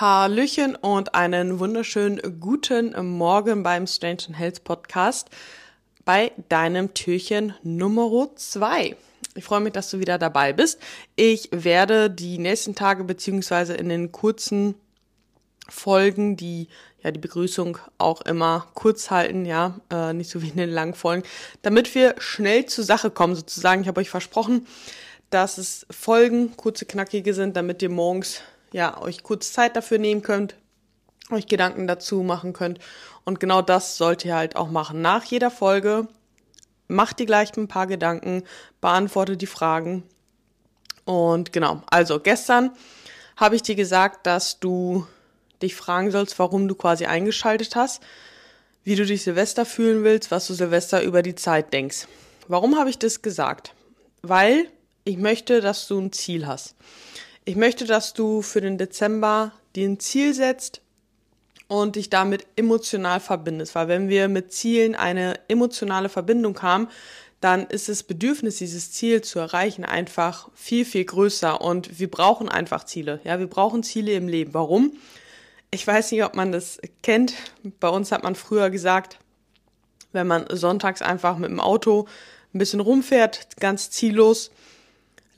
Hallöchen und einen wunderschönen guten Morgen beim Strange and Health Podcast bei deinem Türchen Nummer 2. Ich freue mich, dass du wieder dabei bist. Ich werde die nächsten Tage beziehungsweise in den kurzen Folgen, die ja die Begrüßung auch immer kurz halten, ja, äh, nicht so wie in den langen Folgen, damit wir schnell zur Sache kommen sozusagen. Ich habe euch versprochen, dass es Folgen kurze knackige sind, damit ihr morgens ja euch kurz Zeit dafür nehmen könnt, euch Gedanken dazu machen könnt und genau das sollt ihr halt auch machen. Nach jeder Folge macht dir gleich ein paar Gedanken, beantwortet die Fragen und genau. Also gestern habe ich dir gesagt, dass du dich fragen sollst, warum du quasi eingeschaltet hast, wie du dich Silvester fühlen willst, was du Silvester über die Zeit denkst. Warum habe ich das gesagt? Weil ich möchte, dass du ein Ziel hast. Ich möchte, dass du für den Dezember dir ein Ziel setzt und dich damit emotional verbindest. Weil wenn wir mit Zielen eine emotionale Verbindung haben, dann ist das Bedürfnis, dieses Ziel zu erreichen, einfach viel, viel größer. Und wir brauchen einfach Ziele. Ja, wir brauchen Ziele im Leben. Warum? Ich weiß nicht, ob man das kennt. Bei uns hat man früher gesagt, wenn man sonntags einfach mit dem Auto ein bisschen rumfährt, ganz ziellos,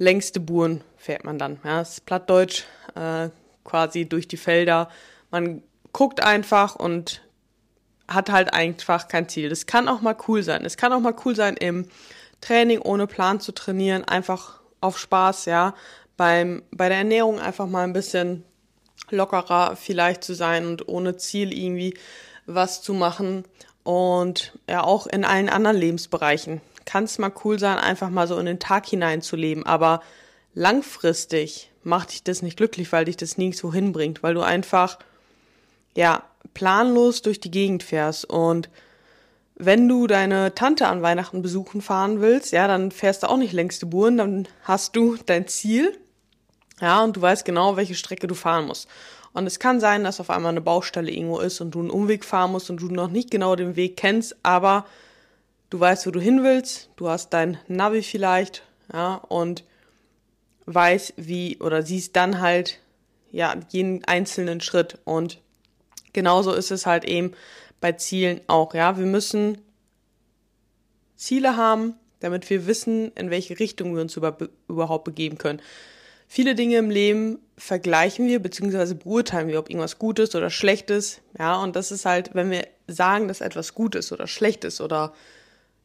längste Buren fährt man dann. Ja, das ist Plattdeutsch, äh, quasi durch die Felder. Man guckt einfach und hat halt einfach kein Ziel. Das kann auch mal cool sein. Es kann auch mal cool sein, im Training ohne Plan zu trainieren, einfach auf Spaß, ja. Beim, bei der Ernährung einfach mal ein bisschen lockerer vielleicht zu sein und ohne Ziel irgendwie was zu machen. Und ja, auch in allen anderen Lebensbereichen kann es mal cool sein, einfach mal so in den Tag hineinzuleben. Aber langfristig macht dich das nicht glücklich, weil dich das nirgendwo hinbringt, weil du einfach, ja, planlos durch die Gegend fährst und wenn du deine Tante an Weihnachten besuchen fahren willst, ja, dann fährst du auch nicht längste Buren, dann hast du dein Ziel ja, und du weißt genau, welche Strecke du fahren musst. Und es kann sein, dass auf einmal eine Baustelle irgendwo ist und du einen Umweg fahren musst und du noch nicht genau den Weg kennst, aber du weißt, wo du hin willst, du hast dein Navi vielleicht, ja, und weißt, wie, oder siehst dann halt, ja, jeden einzelnen Schritt. Und genauso ist es halt eben bei Zielen auch, ja. Wir müssen Ziele haben, damit wir wissen, in welche Richtung wir uns über, überhaupt begeben können. Viele Dinge im Leben vergleichen wir, beziehungsweise beurteilen wir, ob irgendwas gut ist oder schlecht ist. Ja, und das ist halt, wenn wir sagen, dass etwas gut ist oder schlecht ist oder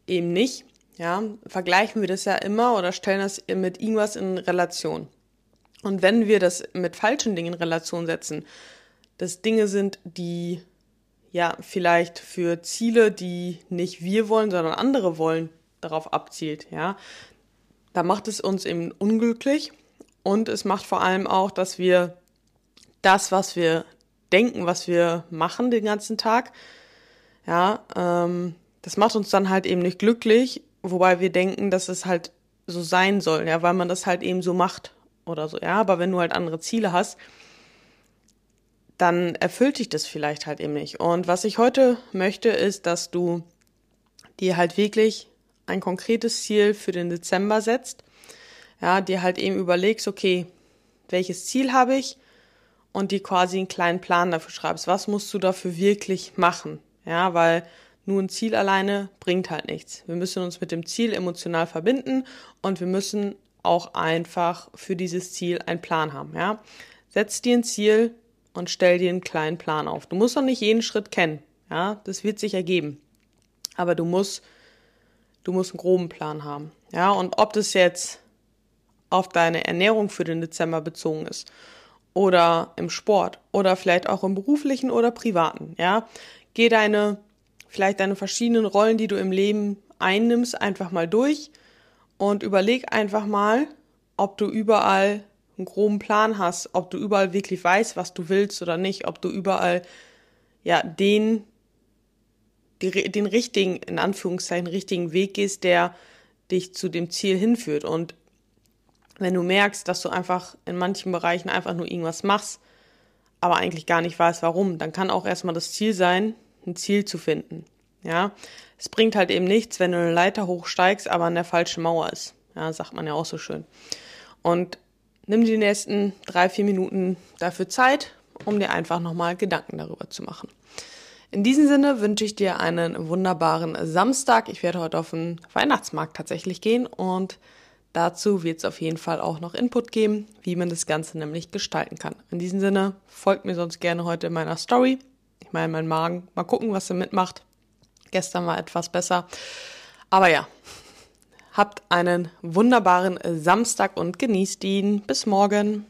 eben nicht, ja, vergleichen wir das ja immer oder stellen das mit irgendwas in Relation. Und wenn wir das mit falschen Dingen in Relation setzen, dass Dinge sind, die ja vielleicht für Ziele, die nicht wir wollen, sondern andere wollen, darauf abzielt, ja, da macht es uns eben unglücklich und es macht vor allem auch, dass wir das, was wir denken, was wir machen den ganzen Tag, ja, ähm, das macht uns dann halt eben nicht glücklich, wobei wir denken, dass es halt so sein soll, ja, weil man das halt eben so macht oder so, ja, aber wenn du halt andere Ziele hast, dann erfüllt dich das vielleicht halt eben nicht. Und was ich heute möchte, ist, dass du dir halt wirklich ein konkretes Ziel für den Dezember setzt ja, dir halt eben überlegst, okay, welches Ziel habe ich und die quasi einen kleinen Plan dafür schreibst. Was musst du dafür wirklich machen? Ja, weil nur ein Ziel alleine bringt halt nichts. Wir müssen uns mit dem Ziel emotional verbinden und wir müssen auch einfach für dieses Ziel einen Plan haben, ja. Setz dir ein Ziel und stell dir einen kleinen Plan auf. Du musst noch nicht jeden Schritt kennen, ja. Das wird sich ergeben. Aber du musst, du musst einen groben Plan haben, ja. Und ob das jetzt auf deine Ernährung für den Dezember bezogen ist oder im Sport oder vielleicht auch im beruflichen oder privaten, ja. Geh deine, vielleicht deine verschiedenen Rollen, die du im Leben einnimmst, einfach mal durch und überleg einfach mal, ob du überall einen groben Plan hast, ob du überall wirklich weißt, was du willst oder nicht, ob du überall, ja, den, die, den richtigen, in Anführungszeichen, richtigen Weg gehst, der dich zu dem Ziel hinführt. Und wenn du merkst, dass du einfach in manchen Bereichen einfach nur irgendwas machst, aber eigentlich gar nicht weißt, warum, dann kann auch erstmal das Ziel sein, ein Ziel zu finden. Ja, es bringt halt eben nichts, wenn du eine Leiter hochsteigst, aber an der falschen Mauer ist. Ja, sagt man ja auch so schön. Und nimm die nächsten drei, vier Minuten dafür Zeit um dir einfach nochmal Gedanken darüber zu machen. In diesem Sinne wünsche ich dir einen wunderbaren Samstag. Ich werde heute auf den Weihnachtsmarkt tatsächlich gehen und dazu wird es auf jeden Fall auch noch Input geben, wie man das Ganze nämlich gestalten kann. In diesem Sinne, folgt mir sonst gerne heute in meiner Story. Ich meine, mein Magen, mal gucken, was er mitmacht. Gestern war etwas besser. Aber ja, habt einen wunderbaren Samstag und genießt ihn. Bis morgen.